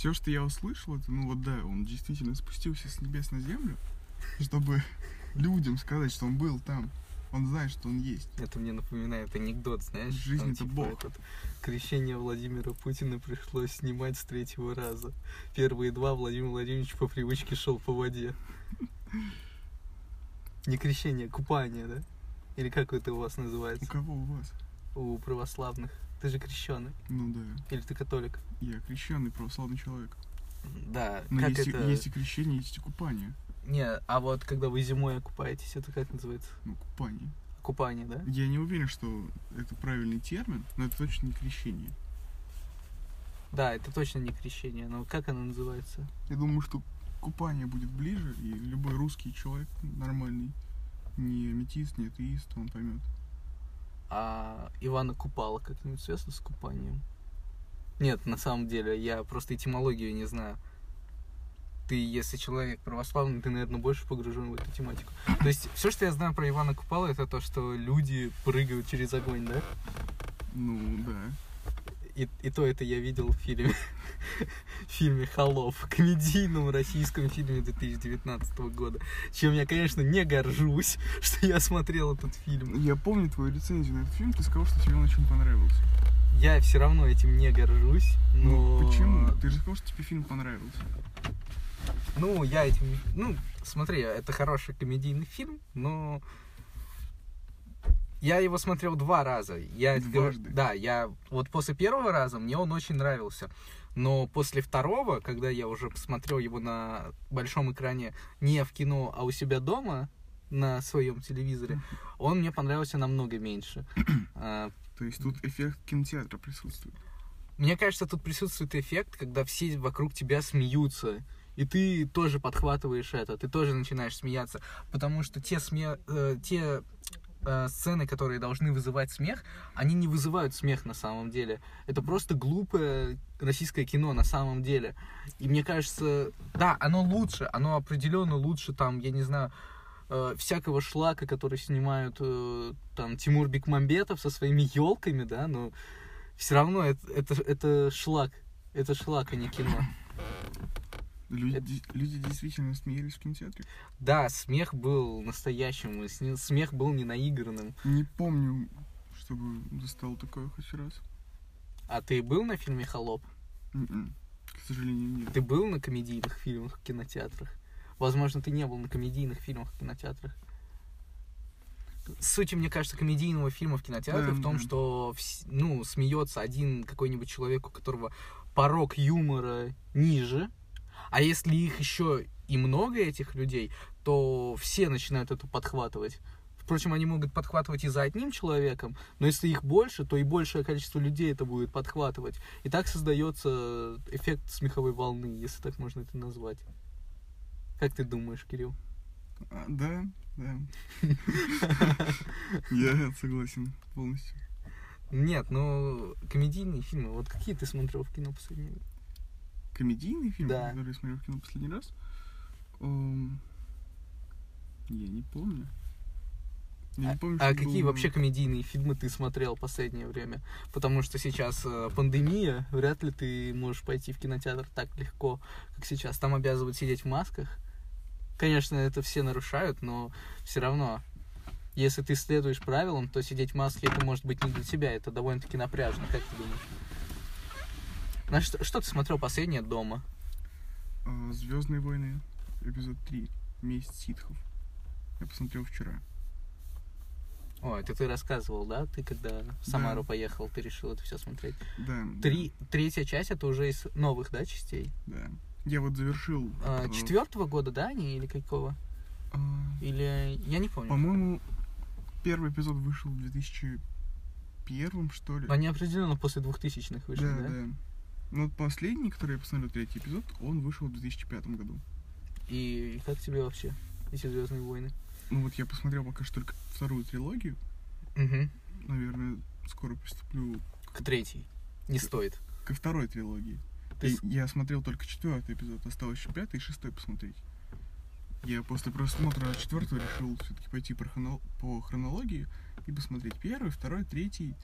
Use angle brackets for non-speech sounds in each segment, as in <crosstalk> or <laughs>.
Все, что я услышал, это, ну вот да, он действительно спустился с небес на землю, чтобы людям сказать, что он был там. Он знает, что он есть. Это мне напоминает анекдот, знаешь? Жизнь там, это типа, бог. этот, крещение Владимира Путина пришлось снимать с третьего раза. Первые два Владимир Владимирович по привычке шел по воде. Не крещение, купание, да? Или как это у вас У называется? кого у вас? У православных. Ты же крещеный. Ну да, Или ты католик? я крещенный православный человек. Да, Но как есть, и- это... есть и крещение, есть и купание. Не, а вот когда вы зимой окупаетесь, это как называется? Ну, купание. Купание, да? Я не уверен, что это правильный термин, но это точно не крещение. Да, это точно не крещение, но как оно называется? Я думаю, что купание будет ближе, и любой русский человек нормальный, не аметист, не атеист, он поймет. А Ивана Купала как-нибудь связано с купанием? Нет, на самом деле, я просто этимологию не знаю. Ты, если человек православный, ты, наверное, больше погружен в эту тематику. То есть, все, что я знаю про Ивана Купала, это то, что люди прыгают через огонь, да? Ну, да. И, и то это я видел в фильме, <laughs> в фильме «Холоп», комедийном российском фильме 2019 года. Чем я, конечно, не горжусь, <laughs> что я смотрел этот фильм. Я помню твою рецензию на этот фильм, ты сказал, что тебе он очень понравился. Я все равно этим не горжусь, но... Ну, почему? Ты же сказал, что тебе фильм понравился. Ну, я этим... Ну, смотри, это хороший комедийный фильм, но... Я его смотрел два раза. Я, Дважды? да, я... Вот после первого раза мне он очень нравился. Но после второго, когда я уже посмотрел его на большом экране не в кино, а у себя дома, на своем телевизоре, он мне понравился намного меньше. А, То есть тут эффект кинотеатра присутствует. Мне кажется, тут присутствует эффект, когда все вокруг тебя смеются. И ты тоже подхватываешь это, ты тоже начинаешь смеяться. Потому что те, сме... э, те э, сцены, которые должны вызывать смех, они не вызывают смех на самом деле. Это просто глупое российское кино на самом деле. И мне кажется, да, оно лучше, оно определенно лучше, там, я не знаю, э, всякого шлака, который снимают э, там Тимур Бекмамбетов со своими елками, да, но все равно это, это, это шлак. Это шлак, а не кино. Люди, люди действительно смеялись в кинотеатре. Да, смех был настоящим, смех был не наигранным. Не помню, чтобы застал такое хоть раз. А ты был на фильме «Холоп»? М-м. К сожалению, нет. Ты был на комедийных фильмах в кинотеатрах? Возможно, ты не был на комедийных фильмах в кинотеатрах. Суть, мне кажется, комедийного фильма в кинотеатре Да, в том, да. что ну, смеется один какой-нибудь человек, у которого порог юмора ниже. А если их еще и много этих людей, то все начинают это подхватывать. Впрочем, они могут подхватывать и за одним человеком, но если их больше, то и большее количество людей это будет подхватывать. И так создается эффект смеховой волны, если так можно это назвать. Как ты думаешь, Кирилл? А, да, да. <laughs> Я согласен полностью. Нет, ну комедийные фильмы. Вот какие ты смотрел в кино последнее? Комедийный фильм, Да. который я смотрел в кино последний раз? Эм, Я не помню. Я А, не помню, а какие было- вообще комедийные фильмы ты смотрел в последнее время? Потому что сейчас э, пандемия, вряд ли ты можешь пойти в кинотеатр так легко, как сейчас. Там обязывают сидеть в масках. Конечно, это все нарушают, но все равно, если ты следуешь правилам, то сидеть в маске это может быть не для тебя, это довольно-таки напряжно, как ты думаешь? На что, что ты смотрел последнее дома? Звездные войны, эпизод 3. Месть ситхов. Я посмотрел вчера. О, это ты рассказывал, да? Ты когда в Самару Да. поехал, ты решил это все смотреть. Да. Три, третья часть это уже из новых, да, частей? Да. да. Я вот завершил. А, э, Четвертого года, да, они или какого? а, Или я не помню. По-моему, первый эпизод вышел в 2001, что ли. Но они определенно после двухтысячных вышли, да, да? да. Ну, вот последний, который я посмотрел, третий эпизод, он вышел в 2005 году. И как тебе вообще эти Звездные войны? Ну вот я посмотрел пока что только вторую трилогию. Угу. Наверное, скоро приступлю К третьей. Не стоит. ко второй трилогии. И есть- Я смотрел только четвертый эпизод, осталось еще пятый и шестой посмотреть. Я после просмотра четвертого решил все-таки пойти по, хроно- по хронологии и посмотреть первый, второй, третий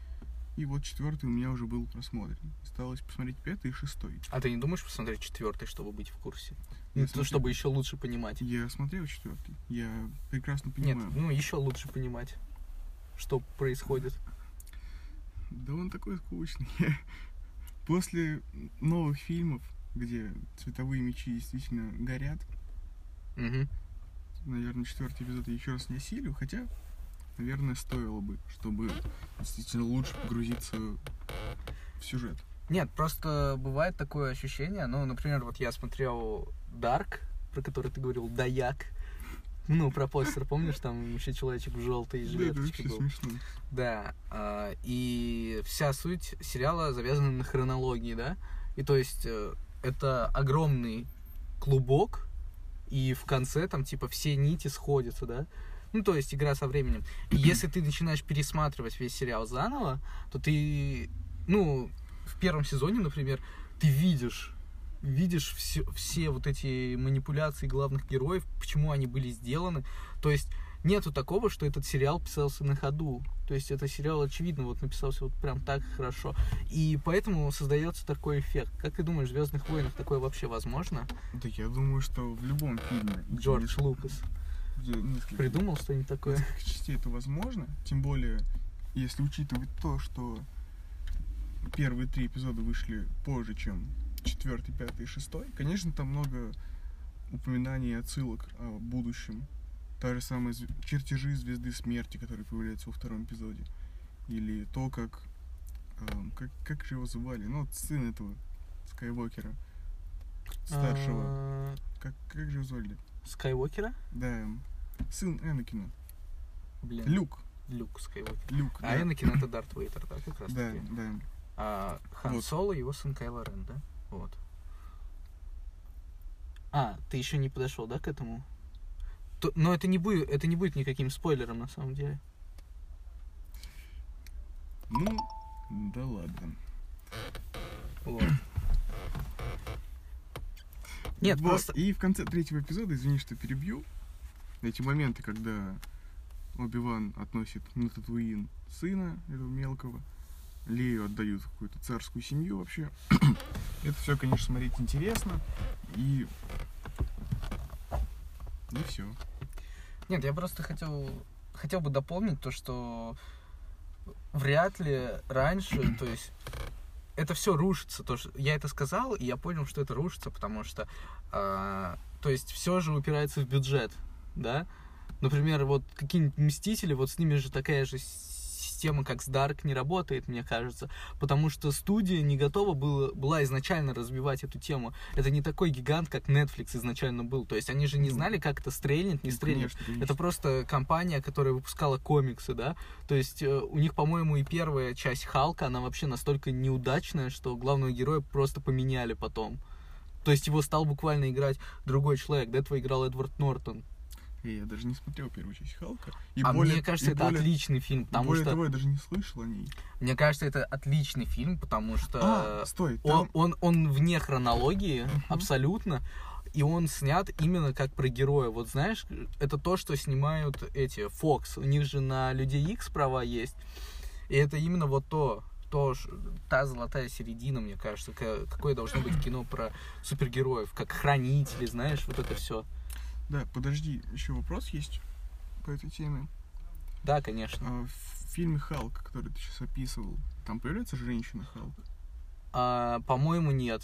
И вот четвертый у меня уже был просмотрен. Осталось посмотреть пятый и шестой. А ты не думаешь посмотреть четвертый, чтобы быть в курсе? Я Ну, смотрел- чтобы еще лучше понимать. Я смотрел четвертый. Я прекрасно Нет, понимаю. ну еще лучше понимать, что происходит. Да он такой скучный. <laughs> После новых фильмов, где цветовые мечи действительно горят, Мгм. наверное, четвертый эпизод я еще раз не осилю, хотя, наверное, стоило бы, чтобы действительно лучше погрузиться в сюжет. Нет, просто бывает такое ощущение, ну, например, вот я смотрел Dark, про который ты говорил, Даяк. Ну, про постер, помнишь, там еще человечек в желтой Да, это жилеточке вообще был. смешно. Да, а, и вся суть сериала завязана на хронологии, да? И то есть э, это огромный клубок, и в конце там типа все нити сходятся, да? Ну, то есть игра со временем. И если ты начинаешь пересматривать весь сериал заново, то ты, ну, в первом сезоне, например, ты видишь видишь все, все вот эти манипуляции главных героев, почему они были сделаны. То есть нету такого, что этот сериал писался на ходу. То есть это сериал, очевидно, вот написался вот прям так хорошо. И поэтому создается такой эффект. Как ты думаешь, в Звездных войнах такое вообще возможно? Да я думаю, что в любом фильме, Джордж Лукас несколько- придумал что-нибудь такое? несколько частей это возможно, тем более, если учитывать то, что первые три эпизода вышли позже, чем четвертый, пятый и шестой, конечно, там много упоминаний и отсылок о будущем. Та же самая чертежи звезды смерти, которые появляются во втором эпизоде. Или то, как, эм, как, как же его звали? Ну, вот сын этого Скайуокера, старшего. А, Как, как же его звали? Скайуокера? Да, сын Энакина. Блин. Люк. Люк Скайуокер. Люк, А да. Энакин это Дарт Вейдер, да, как раз Да, таки. да. А Хан Вот. Соло его сын Кайло Рен, да? Вот. А, ты еще не подошел, да, к этому? То- но это не будет, это не будет никаким спойлером на самом деле. Ну, да ладно. Вот. Нет, Вот, просто. И в конце третьего эпизода, извини, что перебью, эти моменты, когда Оби-Ван относит на Татуин сына этого мелкого, Лею отдают какую-то царскую семью вообще. <clears throat> Это все, конечно, смотреть интересно. И... И все. Нет, я просто хотел, хотел бы дополнить то, что вряд ли раньше, то есть это все рушится. То, что я это сказал, и я понял, что это рушится, потому что, а, то есть все же упирается в бюджет, да. Например, вот какие-нибудь мстители, вот с ними же такая же система, как с Dark, не работает, мне кажется, потому что студия не готова была, была изначально развивать эту тему. Это не такой гигант, как Netflix изначально был. То есть они же не Ну, знали, как это стрельнет, не Ну, стрельнет. конечно, конечно. Это просто компания, которая выпускала комиксы, да. То есть э, у них, по-моему, и первая часть Халка, она вообще настолько неудачная, что главного героя просто поменяли потом. То есть его стал буквально играть другой человек. До этого играл Эдвард Нортон. Я даже не смотрел первую часть Халка. И а более- мне кажется, и это более- отличный фильм, потому более что... того, я даже не слышал о ней. Мне кажется, это отличный фильм, потому что... А, стой, Он, там... он, он вне хронологии, абсолютно. И он снят именно как про героя. Вот знаешь, это то, что снимают эти Fox. У них же на Людей X права есть. И это именно вот то, то та золотая середина, мне кажется, ка- какое должно быть кино про супергероев, как хранители, знаешь, вот это все. Да, подожди, еще вопрос есть по этой теме. Да, конечно. А, в фильме Халк, который ты сейчас описывал, там появляется женщина Халк? А, по-моему, нет.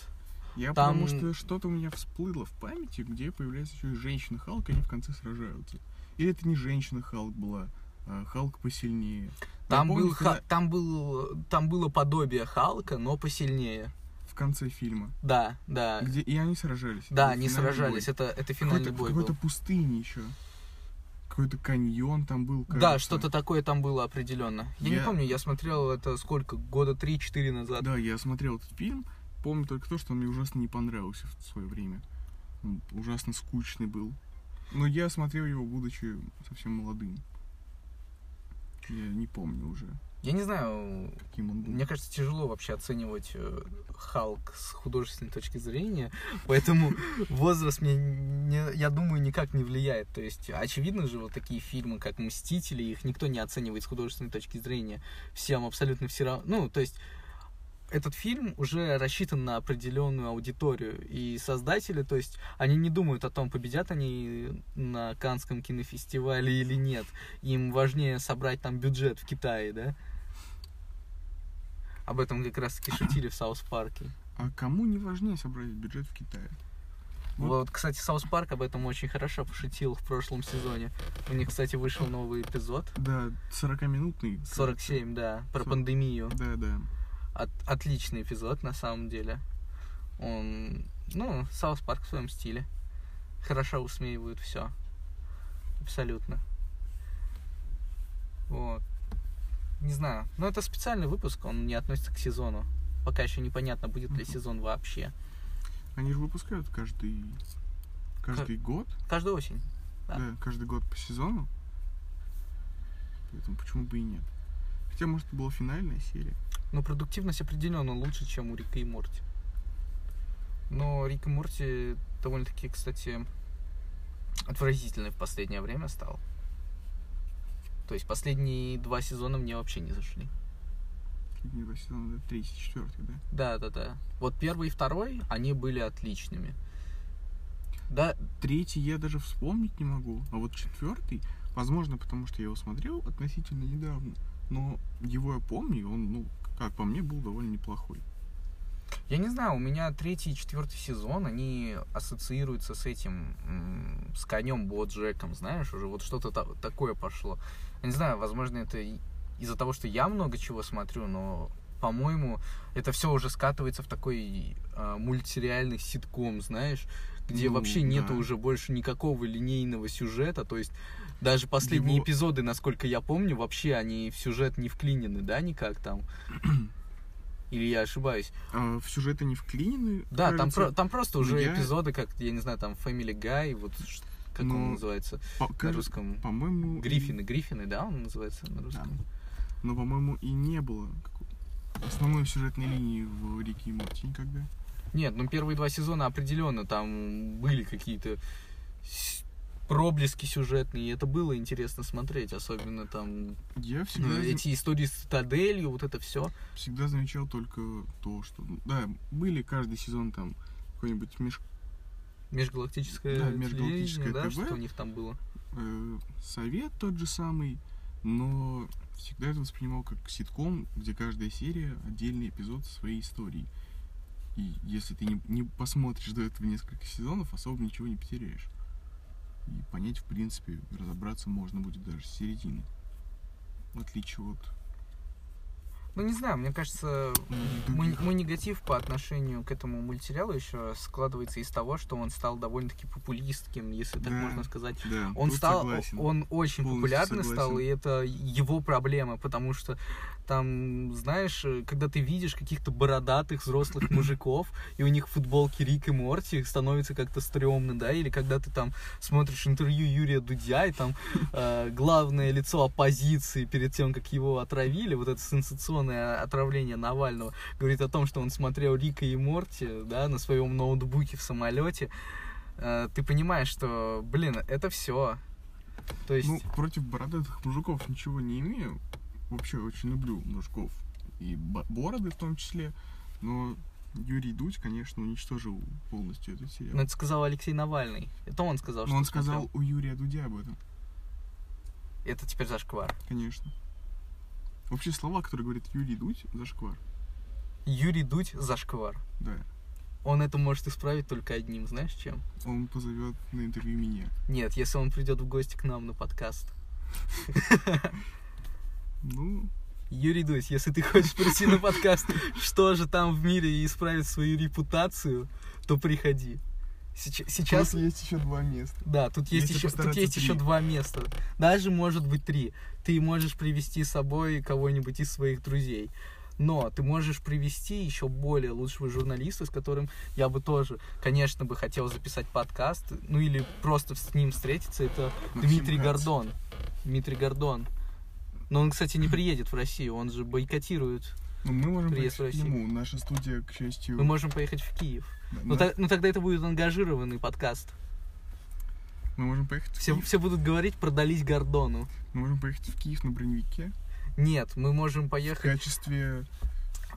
Я Там- потому что что-то у меня всплыло в памяти, где появляется еще и женщина Халк, и они в конце сражаются. Или это не женщина Халк была, а Халк посильнее. Там, Я помню, был, когда Ха- там, был, там было подобие Халка, но посильнее. В конце фильма, Да, да. где и они сражались. Да, они сражались. бой. Это, это финальный Какой-то, бой какой-то был. пустыне еще. Какой-то каньон там был. Да, кажется. что-то такое там было определенно. Я, не Я- помню, я смотрел это сколько, года 3-4 назад. Да, я смотрел этот фильм. Помню только то, что он мне ужасно не понравился в свое время. Он ужасно скучный был. Но я смотрел его, будучи совсем молодым. Я не помню уже. Я не знаю, мне кажется, тяжело вообще оценивать э, Халк с художественной точки зрения, поэтому <laughs> возраст мне, не- я думаю, никак не влияет. То есть, очевидно же, вот такие фильмы, как «Мстители», их никто не оценивает с художественной точки зрения. Всем абсолютно все равно. Ну, то есть, этот фильм уже рассчитан на определенную аудиторию, и создатели, то есть, они не думают о том, победят они на Каннском кинофестивале или нет. Им важнее собрать там бюджет в Китае, да? Об этом как раз таки шутили в South Park е. А кому не важнее собрать бюджет в Китае? Вот. Вот, кстати, South Park об этом очень хорошо пошутил в прошлом сезоне. У них, кстати, вышел новый эпизод. Да, 40-минутный. 47, да, про Сорок. пандемию. Да, да. От- отличный эпизод, на самом деле. Он, ну, South Park в своем стиле. Хорошо усмеивают все. Абсолютно. Вот. Не знаю. Но это специальный выпуск, он не относится к сезону. Пока еще непонятно, будет ли сезон вообще. Они же выпускают каждый каждый год. Каждую осень. Да. Да. каждый год по сезону. Поэтому почему бы и нет? Хотя, может, это была финальная серия. Но продуктивность определенно лучше, чем у Рика и Морти. Но Рик и Морти довольно-таки, кстати, отвратительный в последнее время стал. То есть последние два сезона мне вообще не зашли. Последние два сезона, да, третий, четвертый, да? Да, да, да. Вот первый и второй, они были отличными. Да, Третий я даже вспомнить не могу. А вот четвертый, возможно, потому что я его смотрел относительно недавно. Но его я помню, он, ну, как по мне, был довольно неплохой. Я не знаю, у меня третий и четвертый сезон, они ассоциируются с этим, с конем Боджеком, знаешь, уже вот что-то та- такое пошло. Я не знаю, возможно, это из-за того, что я много чего смотрю, но, по-моему, это все уже скатывается в такой а, мультсериальный ситком, знаешь, где Ну, вообще нету да. уже больше никакого линейного сюжета, то есть даже последние Его- эпизоды, насколько я помню, вообще они в сюжет не вклинены, да, никак там? <clears throat> Или я ошибаюсь? А в сюжеты не вклинены. Да, там, про- там просто уже я- эпизоды, как, я не знаю, там Family Guy, вот как Ну, он называется По- на кажется, русском? По-моему... и- Гриффины, Гриффины, да, он называется на русском? Но, по-моему, и не было основной сюжетной линии в Рике и Морти никогда. Нет, ну первые два сезона определенно там были какие-то проблески сюжетные, и это было интересно смотреть, особенно там Я всегда, ну, зам- эти истории с цитаделью, вот это все. всегда замечал только то, что... ну, Да, были каждый сезон там какой-нибудь меж... Межгалактическое, Да, межгалактическое да, ТВ. что у них там было. э, совет тот же самый, но всегда это воспринимал как ситком, где каждая серия отдельный эпизод своей истории. И если ты не, не посмотришь до этого несколько сезонов, особо ничего не потеряешь. И понять, в принципе, разобраться можно будет даже с середины. В отличие от... Ну, не знаю, мне кажется, мой, мой негатив по отношению к этому мультсериалу еще складывается из того, что он стал довольно-таки популистским, если так Да. можно сказать. Да, Он стал, согласен. он очень Полностью популярный стал, и это его проблема, потому что там, знаешь, когда ты видишь каких-то бородатых взрослых <clears throat> мужиков, и у них футболки Рик и Морти, становится как-то стрёмно, да, или когда ты там смотришь интервью Юрия Дудя, и там э, главное лицо оппозиции перед тем, как его отравили, вот это сенсационное отравление Навального, говорит о том, что он смотрел Рика и Морти, да, на своем ноутбуке в самолете, э, ты понимаешь, что, блин, это все. То есть, Ну, против бородатых мужиков ничего не имею. Вообще очень люблю мужиков. И бо- бороды в том числе. Но Юрий Дудь, конечно, уничтожил полностью этот сериал. ну, это сказал Алексей Навальный. Это он сказал, Но что он смотрел. сказал у Юрия Дудя об этом, Это теперь зашквар. конечно. Вообще слова, которые говорит Юрий Дудь, зашквар. Юрий Дудь зашквар. Да. Он это может исправить только одним, знаешь чем? Он позовет на интервью меня. Нет, если он придет в гости к нам на подкаст. Ну, Юрий Дудь, если ты хочешь прийти на подкаст, что же там в мире и исправить свою репутацию, то приходи. Сейчас, сейчас тут есть еще два места. Да, тут есть Если еще, тут есть еще три. два места. Даже может быть три. Ты можешь привести с собой кого-нибудь из своих друзей. Но ты можешь привести еще более лучшего журналиста, с которым я бы тоже, конечно, бы хотел записать подкаст, ну или просто с ним встретиться. Это Максим Дмитрий Кац. Гордон. Дмитрий Гордон. Но он, кстати, не приедет в Россию, он же бойкотирует. Ну, мы можем Приезд к нему. Наша студия, к счастью... Мы можем поехать в Киев. Да, Ну, та- ну, тогда это будет ангажированный подкаст. Мы можем поехать в Все, Киев. все будут говорить продались Гордону. Мы можем поехать в Киев на броневике. Нет, мы можем В поехать. качестве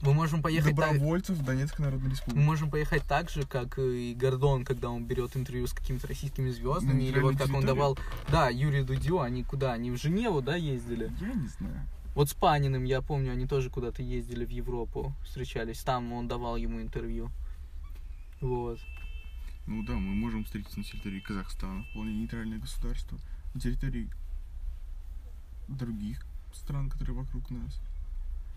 Мы можем поехать так. добровольцев Донецкой Народной Мы Республики. можем поехать так же, как и Гордон, когда он берет интервью с какими-то российскими звездами, или вот как он нейтральной давал, да, Юрию Дудю, они куда? Они в Женеву, да, ездили? Я не знаю. Вот с Паниным, я помню, они тоже куда-то ездили в Европу, встречались. Там он давал ему интервью. Вот. Ну да, мы можем встретиться на территории Казахстана, вполне нейтральное государство, на территории других стран, которые вокруг нас.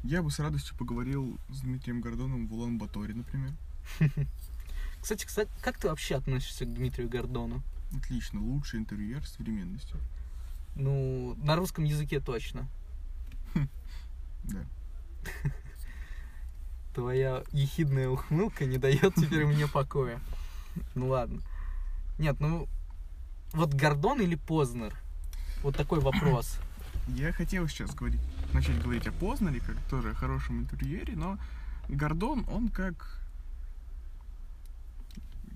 Я бы с радостью поговорил с Дмитрием Гордоном в Улан-Баторе, например. <laughs> Кстати, кстати, как ты вообще относишься к Дмитрию Гордону? Отлично, лучший интервьюер современности. Ну, на русском языке точно. <laughs> Да. <laughs> Твоя ехидная ухмылка не дает теперь мне покоя. Ну ладно. Нет, ну вот Гордон или Познер? Вот такой вопрос. Я хотел сейчас говорить, начать говорить о Познере, как тоже о хорошем интервьюере, но Гордон, он как...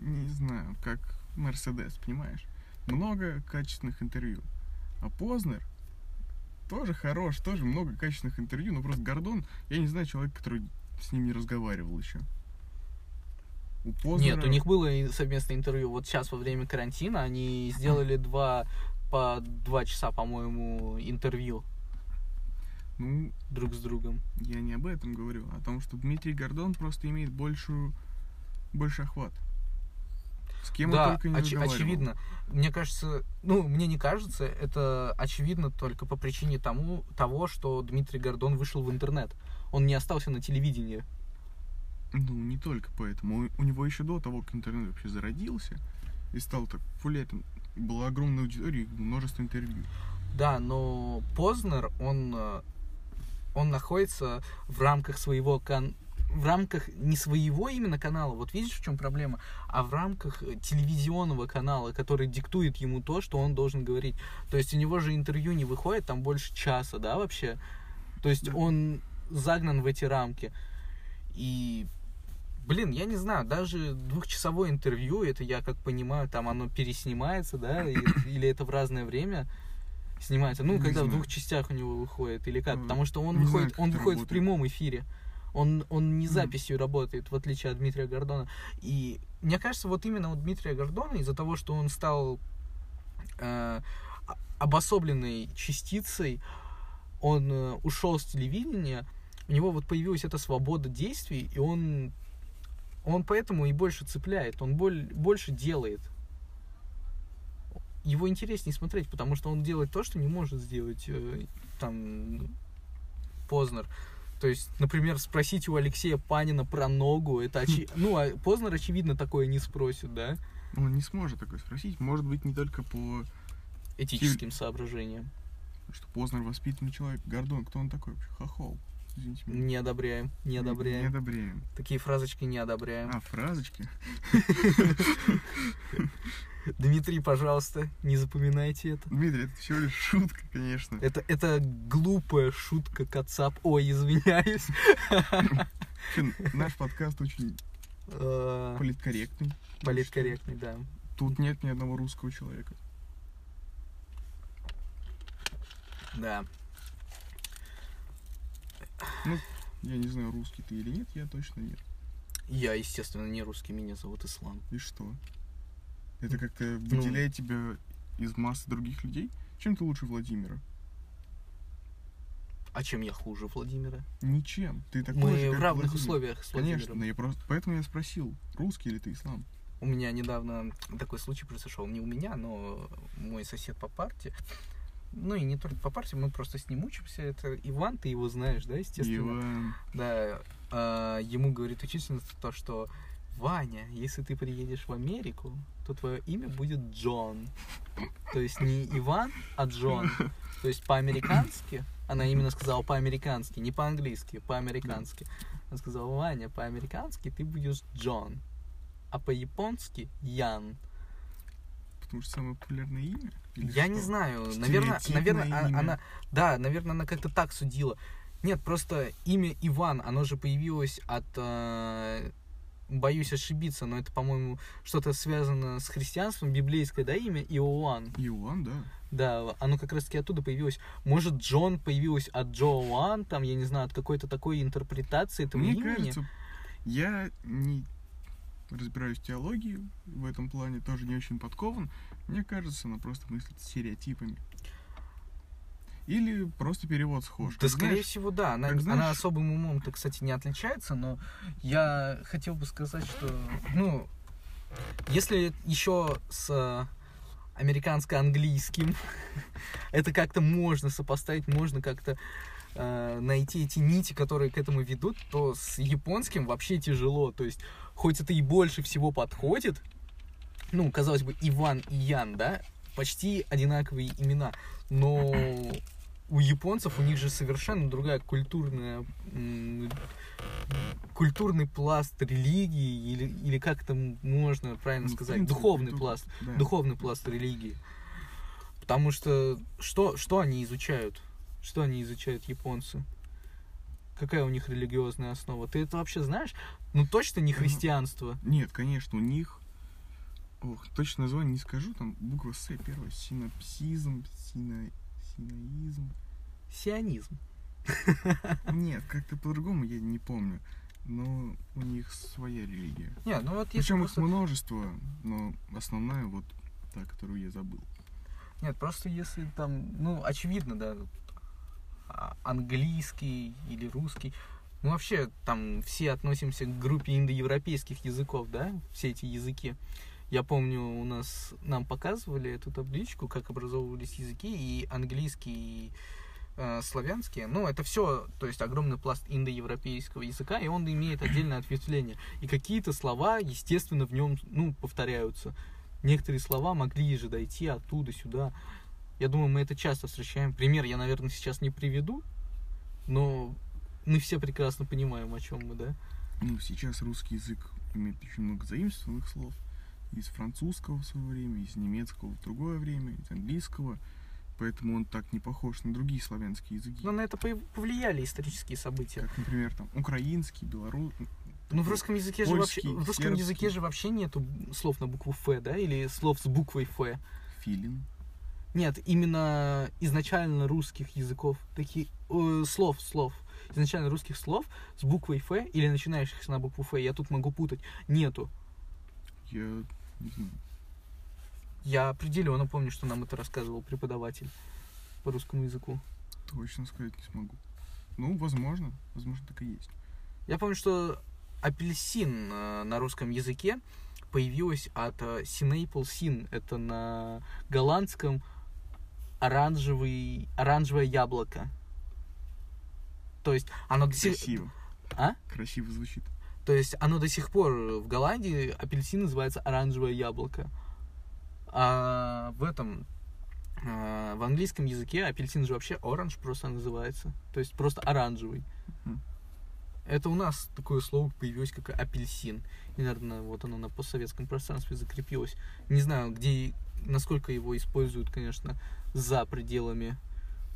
Не знаю, как Мерседес, понимаешь? Много качественных интервью. А Познер тоже хорош, тоже много качественных интервью, но просто Гордон, я не знаю человека, который с ним не разговаривал еще. У Познера... Нет, у них было совместное интервью. Вот сейчас во время карантина они сделали два по два часа, по-моему, интервью Ну, друг с другом. я не об этом говорю, а о том, что Дмитрий Гордон просто имеет большую... больше охват. С кем он да, только не оч- очевидно. Мне кажется, ну, мне не кажется, это очевидно только по причине тому, того, что Дмитрий Гордон вышел в интернет. Он не остался на телевидении. Ну, не только поэтому. У, него еще до того, как интернет вообще зародился и стал так популярен, была огромная аудитория, и множество интервью. Да, но Познер, он, э, он находится в рамках своего кан... в рамках не своего именно канала, вот видишь, в чем проблема, а в рамках э, телевизионного канала, который диктует ему то, что он должен говорить. То есть у него же интервью не выходит там больше часа, да, вообще? То есть Да. он загнан в эти рамки. И, блин, я не знаю, даже двухчасовое интервью, это я как понимаю, там оно переснимается, да, и- <coughs> или это в разное время снимается. Ну, Не когда в знаю. двух частях у него выходит, или как? Потому что он не знаю, выходит, как он выходит в прямом эфире. Он, он не записью работает, в отличие от Дмитрия Гордона. И мне кажется, вот именно у Дмитрия Гордона, из-за того, что он стал э, обособленной частицей, он э, ушел с телевидения, у него вот появилась эта свобода действий, и он, он поэтому и больше цепляет, он боль, больше делает. Его интереснее смотреть, потому что он делает то, что не может сделать э, там Познер. То есть, например, спросить у Алексея Панина про ногу, это очи... ну, а Познер, очевидно, такое не спросит, да, Он не сможет такое спросить. Может быть, не только по... этическим соображениям. Что Познер воспитанный человек. Гордон, кто он такой вообще? Хохол. Извините меня. Не одобряем, не Не одобряем. одобряем. Такие фразочки не одобряем. А, фразочки? <laughs> Дмитрий, пожалуйста, не запоминайте это. Дмитрий, это всего лишь шутка, конечно. Это, это глупая шутка, Кацап. Ой, извиняюсь. Наш подкаст очень Э, политкорректный. Политкорректный, да. Тут нет ни одного русского человека. Да. Я не знаю, русский ты или нет, я точно нет. Я, естественно, не русский, меня зовут Ислам. И что? Это как-то выделяет тебя из массы других людей? Чем ты лучше Владимира? А чем я хуже Владимира? Ничем. Ты такой Мы же, в как равных Владимир. условиях с Конечно, Владимиром. но я просто... поэтому я спросил, русский или ты ислам? У меня недавно такой случай произошел. Не у меня, но мой сосед по парте. Ну и не только по парте, мы просто с ним учимся. Это Иван, ты его знаешь, да, естественно? Иван. Да, а, ему говорит учительница то, что Ваня, если ты приедешь в Америку, то твое имя будет Джон. То есть не Иван, а Джон. То есть по-американски, она именно сказала по-американски, не по-английски, по-американски. Она сказала, Ваня, по-американски ты будешь Джон, а по-японски Ян. потому что самое популярное имя? Или Я не что? знаю. Наверное, наверное, а- имя. она. Да, наверное, она как-то так судила. Нет, просто имя Иван, оно же появилось от. э, боюсь ошибиться, но это, по-моему, что-то связано с христианством, библейское, да, имя Иоанн. Иоанн, да. Да, оно как раз таки оттуда появилось. Может, Джон появилось от Джоан, там, я не знаю, от какой-то такой интерпретации этого Мне имени. кажется, я не разбираюсь в теологии в этом плане, тоже не очень подкован. Мне кажется, она просто мыслит стереотипами. Или просто перевод схож. Да, Как скорее знаешь, всего, да. Она, как она знаешь- особым умом-то, кстати, не отличается, но я хотел бы сказать, что, ну, если еще с э, американско-английским <laughs> это как-то можно сопоставить, можно как-то э, найти эти нити, которые к этому ведут, то с японским вообще тяжело. То есть, хоть это и больше всего подходит, ну, казалось бы, Иван и Ян, да, почти одинаковые имена, но у японцев у них же совершенно другая культурная культурный пласт религии или или как это можно правильно ну, сказать принципе, духовный пласт да. духовный пласт религии потому что что что они изучают что они изучают японцы какая у них религиозная основа ты это вообще знаешь ну точно не христианство Нет, конечно, у них... Ох, точно название не скажу, там буква С первая. Синопсизм, сино... синоизм. сионизм Нет, как-то по-другому я не помню. Но у них своя религия. не ну вот Причем их просто- множество, но основная вот та, которую я забыл. Нет, просто если там, ну, очевидно, да, английский или русский. Мы вообще там все относимся к группе индоевропейских языков, да, все эти языки. Я помню, у нас нам показывали эту табличку, как образовывались языки, и английский, и э, славянский. Ну, это все, то есть огромный пласт индоевропейского языка, и он имеет отдельное ответвление. И какие-то слова, естественно, в нем, ну, повторяются. Некоторые слова могли же дойти оттуда сюда. Я думаю, мы это часто встречаем. Пример я, наверное, сейчас не приведу, но мы все прекрасно понимаем, о чем мы, да? Ну, сейчас русский язык имеет очень много заимствованных слов. Из французского в свое время, из немецкого в другое время, из английского. Поэтому он так не похож на другие славянские языки. Но на это пов- повлияли исторические события. Как, например, там, украинский, белорусский. Ну, в русском языке же вообще, Польский, в русском сербский. языке же вообще нету слов на букву Ф, да, или слов с буквой Ф. Филин. Нет, именно изначально русских языков, таких э, слов, слов, изначально русских слов с буквой Ф или начинающихся на букву Ф, я тут могу путать, нету. Я не знаю. Я определенно помню, что нам это рассказывал преподаватель по русскому языку. Точно сказать не смогу. Ну, возможно. Возможно, так и есть. Я помню, что апельсин э, на русском языке появилось от э, синейпл син. Это на голландском оранжевый, оранжевое яблоко. То есть оно до сих... Красиво. А? Красиво звучит. То есть оно до сих пор в Голландии апельсин называется оранжевое яблоко. А в этом а, в английском языке апельсин же вообще оранж просто называется. То есть просто оранжевый. Это у нас такое слово появилось как апельсин. И, наверное, вот оно на постсоветском пространстве закрепилось. Не знаю, где насколько его используют, конечно, за пределами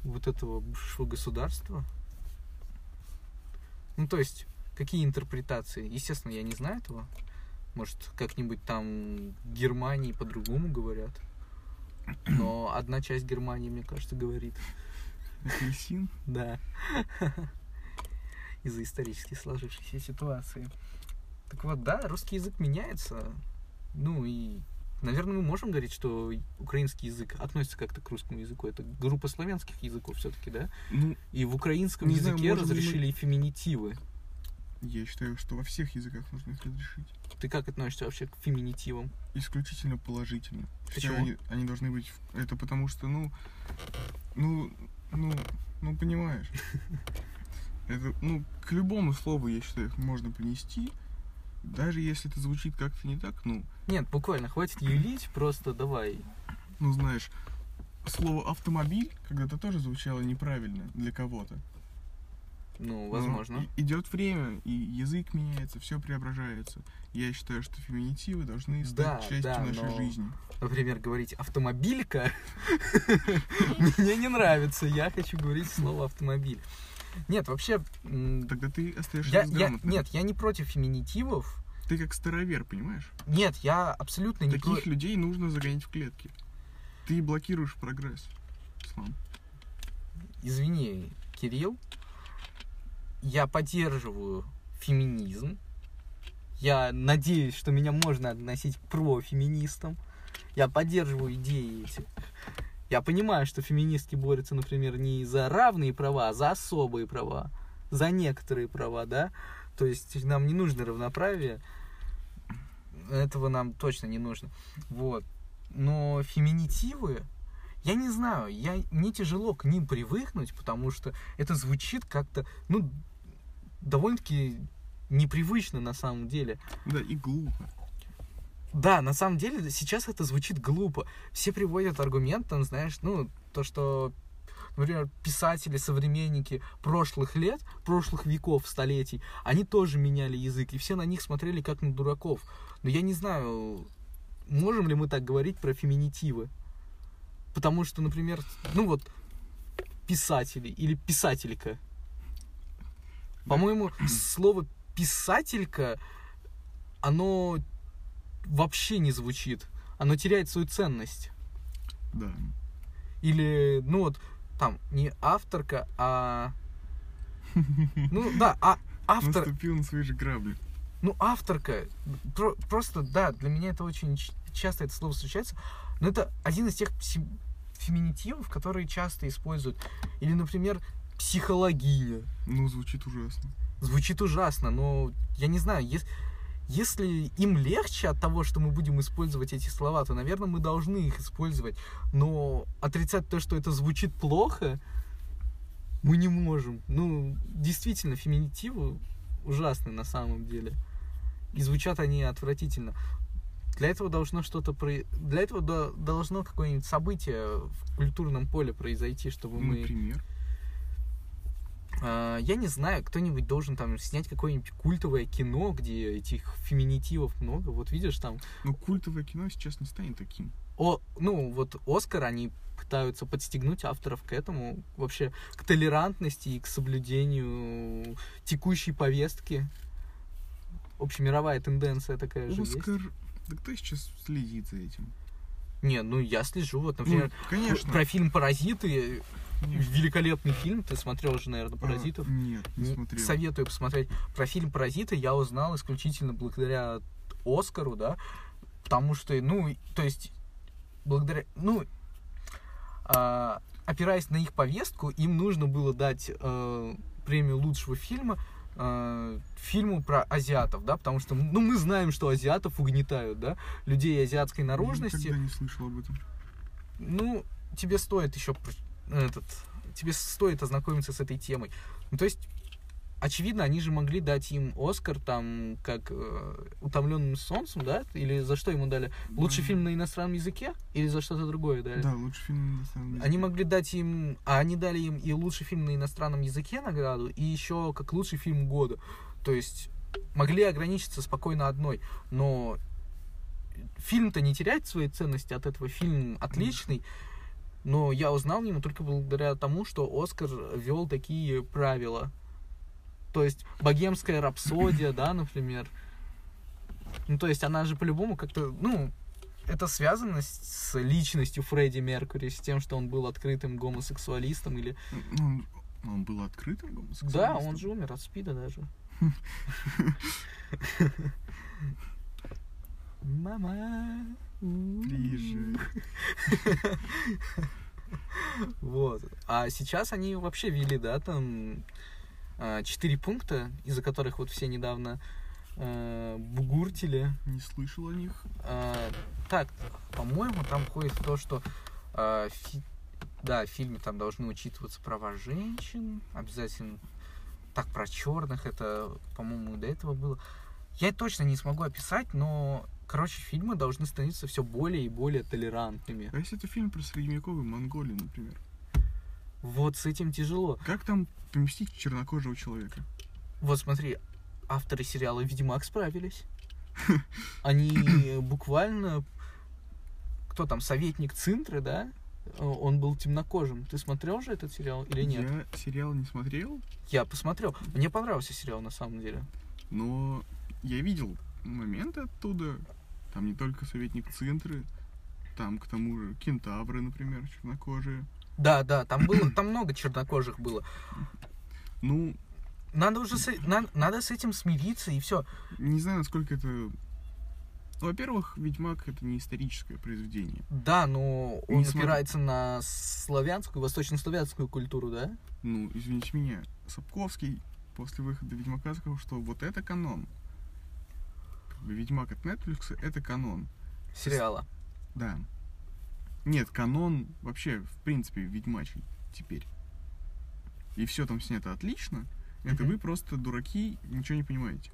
вот этого бывшего государства. Ну, то есть, какие интерпретации? Естественно, я не знаю этого. Может, как-нибудь там в Германии по-другому говорят. Но <clears throat> одна часть Германии, мне кажется, говорит. Апельсин. Да. <laughs> Из-за исторически сложившейся ситуации. Так вот, да, русский язык меняется. Ну и, наверное, мы можем говорить, что украинский язык относится как-то к русскому языку. Это группа славянских языков все-таки, да? Ну, И в украинском знаю, языке мы- разрешили и феминитивы. я считаю, что во всех языках нужно их разрешить. Ты как относишься вообще к феминитивам? Исключительно положительно. Почему? Считаю, Они, они должны быть... Это потому что, ну... Ну, ну, ну, понимаешь. <laughs> Это, ну, к любому слову, я считаю, их можно принести. Даже если это звучит как-то не так, ну, Нет, буквально, хватит юлить, просто давай. ну, знаешь, слово автомобиль когда-то тоже звучало неправильно для кого-то. Ну, Но возможно. и- идет время, и язык меняется, все преображается. Я считаю, что феминитивы должны Да, стать частью да, нашей но- жизни. Например, говорить автомобилька <laughs> <laughs> мне не нравится. Я хочу говорить слово автомобиль. Нет, вообще, Тогда ты остаешься я, я, нет, я не против феминитивов. Ты как старовер, понимаешь? Нет, я абсолютно не Таких людей нужно загонять в клетки. Ты блокируешь прогресс. Ислам. Извини, Кирилл, я поддерживаю феминизм. Я надеюсь, что меня можно относить к профеминистам. Я поддерживаю идеи эти. Я понимаю, что феминистки борются, например, не за равные права, а за особые права. За некоторые права, да? То есть нам не нужно равноправие. Этого нам точно не нужно. Вот. Но феминитивы, я не знаю, я, мне тяжело к ним привыкнуть, потому что это звучит как-то, ну, довольно-таки непривычно на самом деле. Да, и глупо. Да, на самом деле сейчас это звучит глупо. Все приводят аргумент, там, знаешь, ну, то, что, например, писатели, современники прошлых лет, прошлых веков, столетий, они тоже меняли язык, и все на них смотрели как на дураков. Но я не знаю, можем ли мы так говорить про феминитивы. Потому что, например, ну вот, писатели или писателька. По-моему, слово писателька, оно вообще не звучит. Оно теряет свою ценность. Да. Или, ну вот, там, не авторка, а... Ну, да, а автор... Наступил на свои же грабли. Ну, авторка, про- просто, да, для меня это очень часто это слово встречается, но это один из тех феминитивов, которые часто используют. Или, например, психологиня. Ну, звучит ужасно. Звучит ужасно, но я не знаю, ес- если им легче от того, что мы будем использовать эти слова, то, наверное, мы должны их использовать. Но отрицать то, что это звучит плохо, мы не можем. Ну, действительно, феминитивы ужасны на самом деле. И звучат они отвратительно. Для этого должно что-то про... Для этого до- должно какое-нибудь событие в культурном поле произойти, чтобы мы... Например. А, Я не знаю, кто-нибудь должен там снять какое-нибудь культовое кино, где этих феминитивов много. Вот видишь там, Но культовое кино сейчас не станет таким. о, ну вот Оскар, они пытаются подстегнуть авторов к этому, вообще к толерантности и к соблюдению текущей повестки. Общемировая тенденция такая же. Оскар... Да кто сейчас следит за этим? Не, ну я слежу, вот, например, ну, конечно. про фильм «Паразиты». Великолепный фильм, ты смотрел же, наверное, А, «Паразитов». нет, не смотрел. Советую посмотреть. Про фильм «Паразиты» я узнал исключительно благодаря Оскару, да, потому что, ну, то есть, благодаря, ну, а, опираясь на их повестку, им нужно было дать э, премию лучшего фильма э, фильму про азиатов, да, потому что, ну, мы знаем, что азиатов угнетают, да, людей азиатской Я наружности. Никогда не слышал об этом. Ну, тебе стоит еще этот, тебе стоит ознакомиться с этой темой. Ну, то есть, очевидно, они же могли дать им Оскар там как э, утомленным солнцем, да? Или за что ему дали? Лучший Да. фильм на иностранном языке? Или за что-то другое дали? Да, лучший фильм на самом деле. Они могли дать им, а они дали им и лучший фильм на иностранном языке награду, и еще как лучший фильм года. То есть могли ограничиться спокойно одной, но фильм-то не теряет своей ценности от этого. Фильм отличный, но я узнал его только благодаря тому, что Оскар ввел такие правила. То есть богемская рапсодия, да, например. Ну, то есть она же по-любому как-то, ну, это связано с, личностью Фредди Меркьюри, с тем, что он был открытым гомосексуалистом или... Ну, Он, он был открытым Да, гомосексуалистом? он же умер от спида даже. <laughs> Мама. Приезжай. <laughs> Вот. А сейчас они вообще ввели, да, там а, четыре пункта, из-за которых вот все недавно а, бугуртили. Не слышал о них. А, так, по-моему, там входит в то, что а, фи- да, в фильме там должны учитываться права женщин, обязательно. Так, про черных, это, по-моему, до этого было. Я точно не смогу описать, но, короче, фильмы должны становиться все более и более толерантными. А если это фильм про средневековую Монголию, например? Вот с этим тяжело. Как там поместить чернокожего человека? Вот смотри, авторы сериала «Ведьмак» справились. <laughs> Они буквально... Кто там, советник Цинтры, да? Он был темнокожим. Ты смотрел же этот сериал или нет? Я сериал не смотрел, Я посмотрел. Мне понравился сериал на самом деле. но я видел моменты оттуда. Там не только советник Цинтры, там, к тому же, кентавры, например, чернокожие. Да, да, там было, там много чернокожих было. Ну, Надо уже с, на- надо с этим смириться и все. не знаю, насколько это... Ну, во-первых, Ведьмак — это не историческое произведение. Да, но он Не смотр- опирается на славянскую, восточнославянскую культуру, да? Ну, извините меня, Сапковский после выхода Ведьмака сказал, что вот это канон. Ведьмак от Netflix — это канон. Сериала. Да. Нет, канон вообще, в принципе, ведьмачий теперь. И все там снято отлично. Это Мгм. вы просто дураки, ничего не понимаете.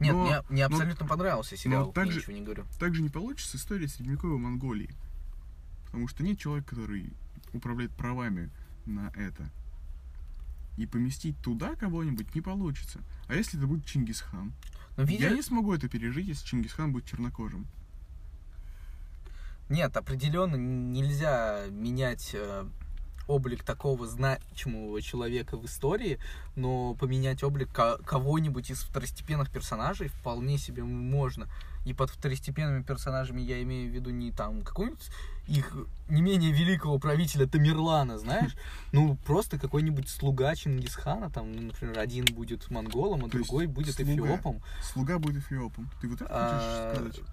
Нет, Но- мне, мне но- абсолютно понравился сериал, я также- ничего не говорю. Так же не получится история средневековой Монголии. Потому что нет человека, который управляет правами на это. И поместить туда кого-нибудь не получится. А если это будет Чингисхан? Но видишь, Я не смогу это пережить, если Чингисхан будет чернокожим. нет, определенно нельзя менять э, облик такого значимого человека в истории, но поменять облик ко- кого-нибудь из второстепенных персонажей вполне себе можно. И под второстепенными персонажами я имею в виду не там какой-нибудь их не менее великого правителя Тамерлана, знаешь, <laughs> ну просто какой-нибудь слуга Чингисхана, там, ну, например, один будет монголом, а То другой будет слуга. эфиопом. Слуга будет эфиопом. Ты вот это А, хочешь сказать?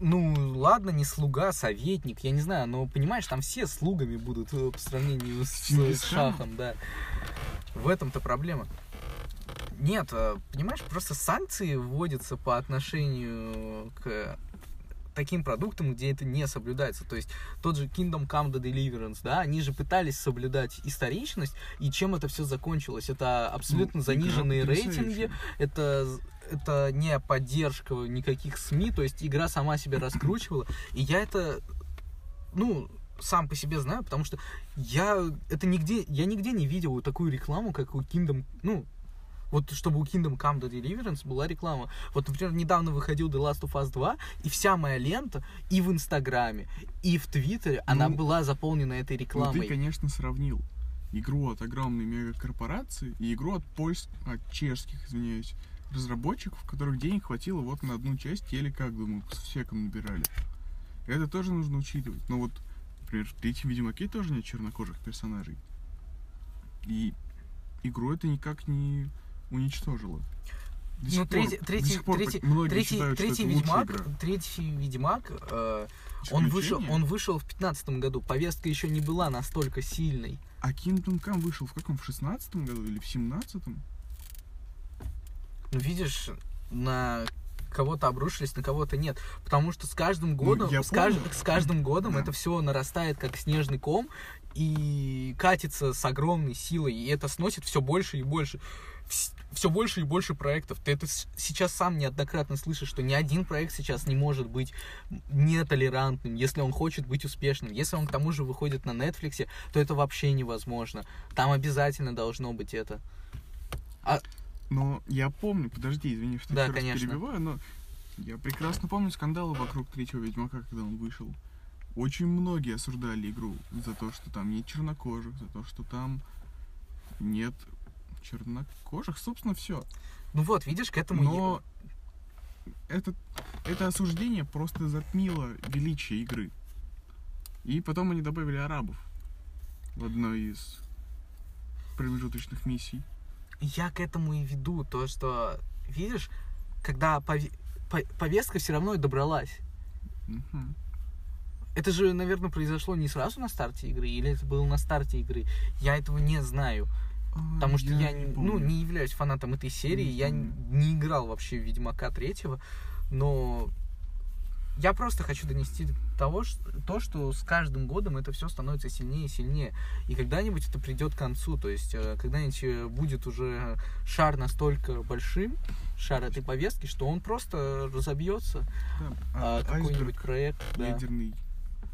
Ну, ладно, не слуга, советник, я не знаю, но понимаешь, там все слугами будут э, по сравнению с, с Чингисханом? шахом, да. В этом-то проблема. Нет, э, понимаешь, просто санкции вводятся по отношению к таким продуктам, где это не соблюдается. То есть тот же Kingdom Come The Deliverance, да, они же пытались соблюдать историчность, и чем это все закончилось? Это абсолютно Ну, заниженные рейтинги, это, это не поддержка никаких СМИ, то есть игра сама себя раскручивала, и я это, ну, сам по себе знаю, потому что я это нигде, я нигде не видел такую рекламу, как у Kingdom, ну, вот чтобы у Kingdom Come The Deliverance была реклама. Вот, например, недавно выходил The Last of Us 2, и вся моя лента и в Инстаграме, и в Твиттере, она Ну, была заполнена этой Ну, рекламой. ты, конечно, сравнил игру от огромной мегакорпорации и игру от польс... от чешских, извиняюсь, разработчиков, которых денег хватило вот на одну часть, или как, думаю, с всеком набирали. Это тоже нужно учитывать. Но вот, например, в третьем Ведьмаке тоже нет чернокожих персонажей. И игру это никак не уничтожило. До Ну, пор- третий, третий, пор третий, считают, Ведьмак, третий Ведьмак, э, он вышел, он вышел в пятнадцатом году. Повестка еще не была настолько сильной. А Kingdom Come вышел в каком? В шестнадцатом году или в семнадцатом? Ну, видишь, на кого-то обрушились, на кого-то нет. Потому что с каждым годом, Ну, с, кажд- с каждым годом Да. это все нарастает как снежный ком и катится с огромной силой, и это сносит все больше и больше. Все больше и больше проектов. Ты это сейчас сам неоднократно слышишь, что ни один проект сейчас не может быть нетолерантным, если он хочет быть успешным. Если он к тому же выходит на Netflix, то это вообще невозможно. Там обязательно должно быть это. Но я помню, подожди, извини, что Да, раз конечно. перебиваю, но я прекрасно помню скандалы вокруг третьего Ведьмака, когда он вышел. Очень многие осуждали игру за то, что там нет чернокожих, за то, что там нет чернокожих, собственно, все. Ну вот, видишь, к этому... я- Но это, это осуждение просто затмило величие игры. И потом они добавили арабов в одной из промежуточных миссий. Я к этому и веду, то, что, видишь, когда пове- по- повестка все равно и добралась. Мгм. Это же, наверное, произошло не сразу на старте игры, или это было на старте игры. Я этого не знаю. Потому что я, не- ну, не являюсь фанатом этой серии, Не я не играл вообще в Ведьмака третьего, но я просто хочу донести того, что, то, что с каждым годом это все становится сильнее и сильнее. И когда-нибудь это придет к концу. То есть э, когда-нибудь э, будет уже шар настолько большим, шар этой повестки, что он просто разобьется. Да, А, а- какой-нибудь айсберг проект. да. ядерной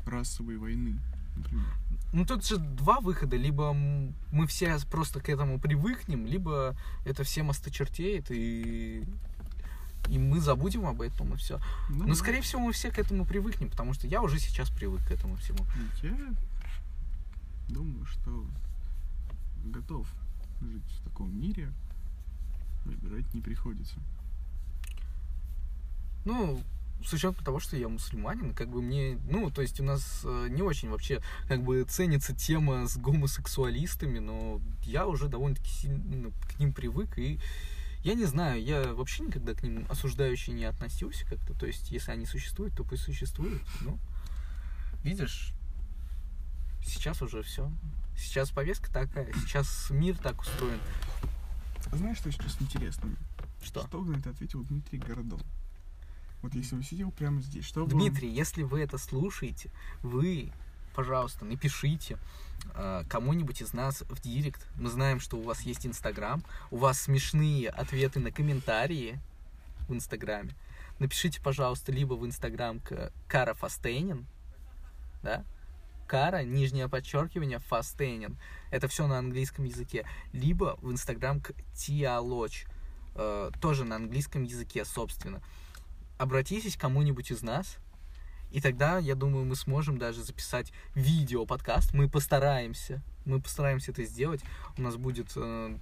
расовой войны. например. Ну тут же два выхода. Либо мы все просто к этому привыкнем, либо это всем осточертеет, и, и мы забудем об этом, и все. Ну, Но, скорее всего, мы все к этому привыкнем, потому что я уже сейчас привык к этому всему. Я думаю, что готов жить в таком мире. Выбирать не приходится. Ну, с учетом того, что я мусульманин, как бы мне, ну, то есть у нас э, не очень вообще, как бы ценится тема с гомосексуалистами, но я уже довольно-таки сильно к ним привык, и я не знаю, я вообще никогда к ним осуждающе не относился как-то, то есть если они существуют, то пусть существуют, ну, видишь, сейчас уже все. Сейчас повестка такая, сейчас мир так устроен. А знаешь, что сейчас интересно? Что? Что на это ответил Дмитрий Городов? Вот если бы сидел прямо здесь, что бы он- Дмитрий, если вы это слушаете, вы, пожалуйста, напишите э, кому-нибудь из нас в директ. Мы знаем, что у вас есть Инстаграм, у вас смешные ответы на комментарии в Инстаграме. Напишите, пожалуйста, либо в Инстаграм к Кара Фастейнин, да, Кара, нижнее подчеркивание, Фастейнин. Это все на английском языке. Либо в Инстаграм к Тиалоч, э, тоже на английском языке, собственно обратитесь к кому-нибудь из нас, и тогда, я думаю, мы сможем даже записать видео-подкаст. Мы постараемся. Мы постараемся это сделать. У нас будет э,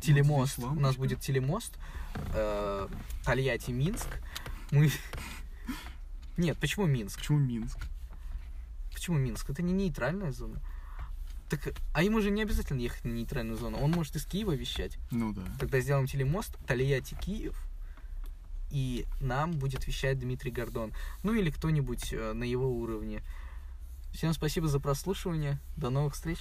телемост. здесь У нас будет телемост. Э, Тольятти, Минск. Мы... <laughs> Нет, почему Минск? Почему Минск? Почему Минск? Это не нейтральная зона. Так, а ему же не обязательно ехать на нейтральную зону. Он может из Киева вещать. Ну да. Тогда сделаем телемост Тольятти, Киев, и нам будет вещать Дмитрий Гордон. Ну или кто-нибудь э, на его уровне. Всем спасибо за прослушивание. До новых встреч.